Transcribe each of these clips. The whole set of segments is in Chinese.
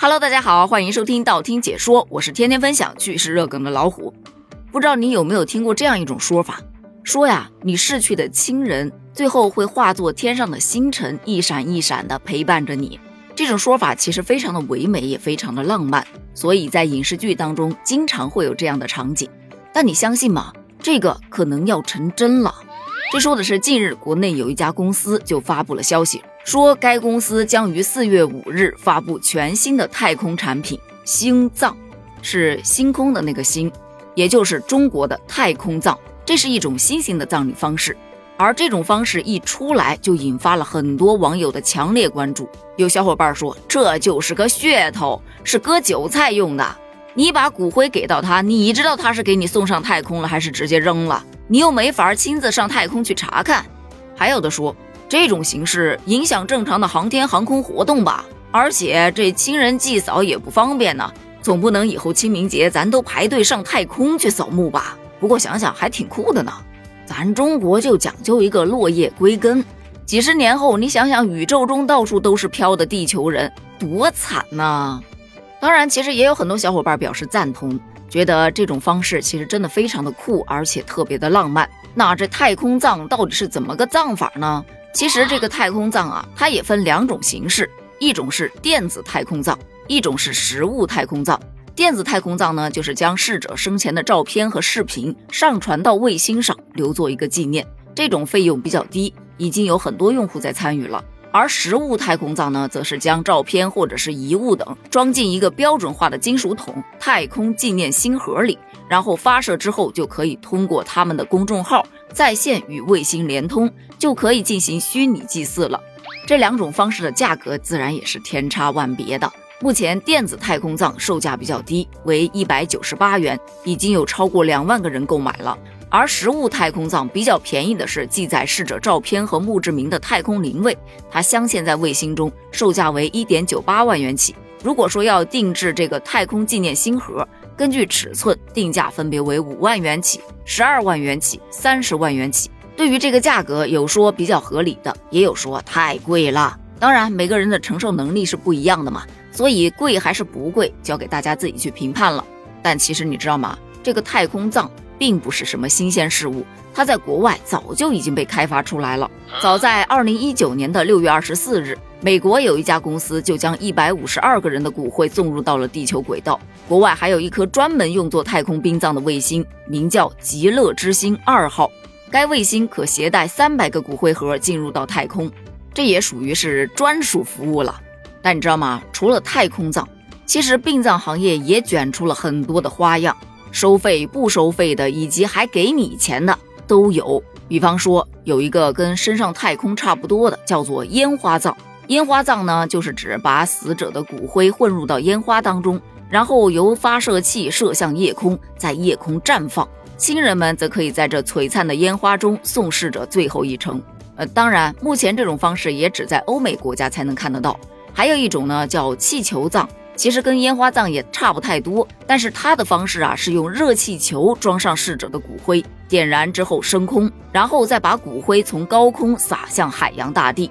Hello，大家好，欢迎收听道听解说，我是天天分享趣事热梗的老虎。不知道你有没有听过这样一种说法，说呀，你逝去的亲人最后会化作天上的星辰，一闪一闪的陪伴着你。这种说法其实非常的唯美，也非常的浪漫，所以在影视剧当中经常会有这样的场景。但你相信吗？这个可能要成真了。这说的是近日国内有一家公司就发布了消息，说该公司将于四月五日发布全新的太空产品——星葬，是星空的那个星，也就是中国的太空葬。这是一种新型的葬礼方式。而这种方式一出来，就引发了很多网友的强烈关注。有小伙伴说，这就是个噱头，是割韭菜用的。你把骨灰给到他，你知道他是给你送上太空了，还是直接扔了？你又没法亲自上太空去查看。还有的说，这种形式影响正常的航天航空活动吧？而且这亲人祭扫也不方便呢，总不能以后清明节咱都排队上太空去扫墓吧？不过想想还挺酷的呢。咱中国就讲究一个落叶归根，几十年后你想想，宇宙中到处都是飘的地球人，多惨呐！当然，其实也有很多小伙伴表示赞同，觉得这种方式其实真的非常的酷，而且特别的浪漫。那这太空葬到底是怎么个葬法呢？其实这个太空葬啊，它也分两种形式，一种是电子太空葬，一种是实物太空葬。电子太空葬呢，就是将逝者生前的照片和视频上传到卫星上，留作一个纪念。这种费用比较低，已经有很多用户在参与了。而实物太空葬呢，则是将照片或者是遗物等装进一个标准化的金属桶——太空纪念星盒里，然后发射之后，就可以通过他们的公众号在线与卫星连通，就可以进行虚拟祭祀了。这两种方式的价格自然也是天差万别的。目前电子太空葬售价比较低，为一百九十八元，已经有超过两万个人购买了。而实物太空葬比较便宜的是记载逝者照片和墓志铭的太空灵位，它镶嵌在卫星中，售价为一点九八万元起。如果说要定制这个太空纪念星盒，根据尺寸定价分别为五万元起、十二万元起、三十万元起。对于这个价格，有说比较合理的，也有说太贵了。当然，每个人的承受能力是不一样的嘛。所以贵还是不贵，交给大家自己去评判了。但其实你知道吗？这个太空葬并不是什么新鲜事物，它在国外早就已经被开发出来了。早在二零一九年的六月二十四日，美国有一家公司就将一百五十二个人的骨灰送入到了地球轨道。国外还有一颗专门用作太空殡葬的卫星，名叫极乐之星二号。该卫星可携带三百个骨灰盒进入到太空，这也属于是专属服务了。但你知道吗？除了太空葬，其实殡葬行业也卷出了很多的花样，收费不收费的，以及还给你钱的都有。比方说，有一个跟升上太空差不多的，叫做烟花葬。烟花葬呢，就是指把死者的骨灰混入到烟花当中，然后由发射器射向夜空，在夜空绽放。亲人们则可以在这璀璨的烟花中送逝者最后一程。呃，当然，目前这种方式也只在欧美国家才能看得到。还有一种呢，叫气球葬，其实跟烟花葬也差不太多，但是它的方式啊是用热气球装上逝者的骨灰，点燃之后升空，然后再把骨灰从高空撒向海洋大地。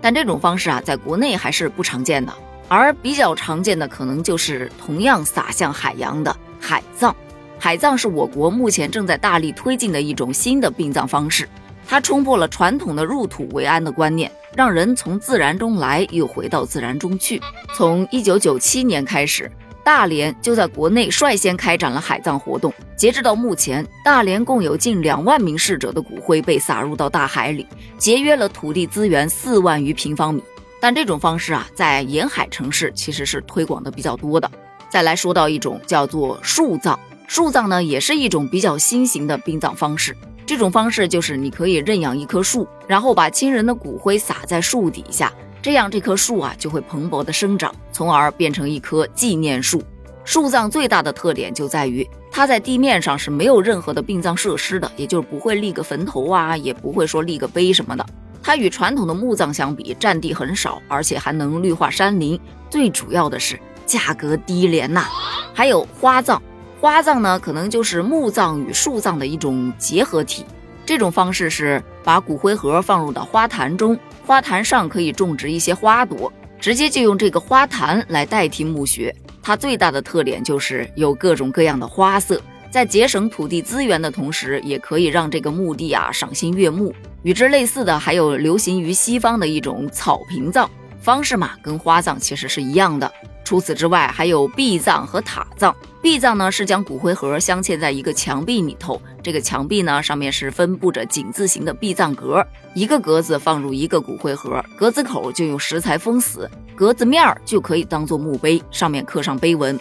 但这种方式啊，在国内还是不常见的，而比较常见的可能就是同样撒向海洋的海葬。海葬是我国目前正在大力推进的一种新的殡葬方式。它冲破了传统的入土为安的观念，让人从自然中来，又回到自然中去。从一九九七年开始，大连就在国内率先开展了海葬活动。截至到目前，大连共有近两万名逝者的骨灰被撒入到大海里，节约了土地资源四万余平方米。但这种方式啊，在沿海城市其实是推广的比较多的。再来说到一种叫做树葬，树葬呢，也是一种比较新型的殡葬方式。这种方式就是你可以认养一棵树，然后把亲人的骨灰撒在树底下，这样这棵树啊就会蓬勃的生长，从而变成一棵纪念树。树葬最大的特点就在于它在地面上是没有任何的殡葬设施的，也就是不会立个坟头啊，也不会说立个碑什么的。它与传统的墓葬相比，占地很少，而且还能绿化山林。最主要的是价格低廉呐。还有花葬。花葬呢，可能就是墓葬与树葬的一种结合体。这种方式是把骨灰盒放入到花坛中，花坛上可以种植一些花朵，直接就用这个花坛来代替墓穴。它最大的特点就是有各种各样的花色，在节省土地资源的同时，也可以让这个墓地啊赏心悦目。与之类似的，还有流行于西方的一种草坪葬方式嘛，跟花葬其实是一样的。除此之外，还有壁葬和塔葬。壁葬呢是将骨灰盒镶嵌在一个墙壁里头，这个墙壁呢上面是分布着井字形的壁葬格，一个格子放入一个骨灰盒，格子口就用石材封死，格子面儿就可以当做墓碑，上面刻上碑文。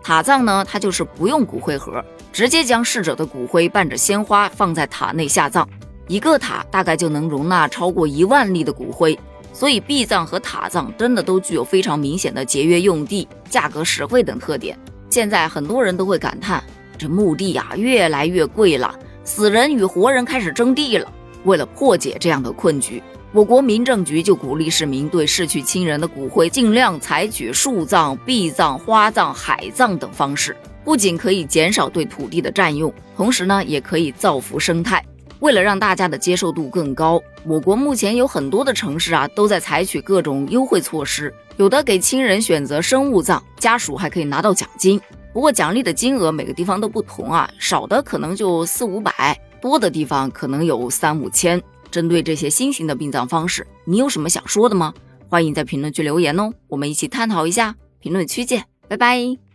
塔葬呢，它就是不用骨灰盒，直接将逝者的骨灰伴着鲜花放在塔内下葬，一个塔大概就能容纳超过一万粒的骨灰。所以，壁葬和塔葬真的都具有非常明显的节约用地、价格实惠等特点。现在很多人都会感叹，这墓地呀越来越贵了，死人与活人开始争地了。为了破解这样的困局，我国民政局就鼓励市民对逝去亲人的骨灰尽量采取树葬、壁葬、花葬、海葬等方式，不仅可以减少对土地的占用，同时呢，也可以造福生态。为了让大家的接受度更高，我国目前有很多的城市啊，都在采取各种优惠措施。有的给亲人选择生物葬，家属还可以拿到奖金。不过奖励的金额每个地方都不同啊，少的可能就四五百，多的地方可能有三五千。针对这些新型的殡葬方式，你有什么想说的吗？欢迎在评论区留言哦，我们一起探讨一下。评论区见，拜拜。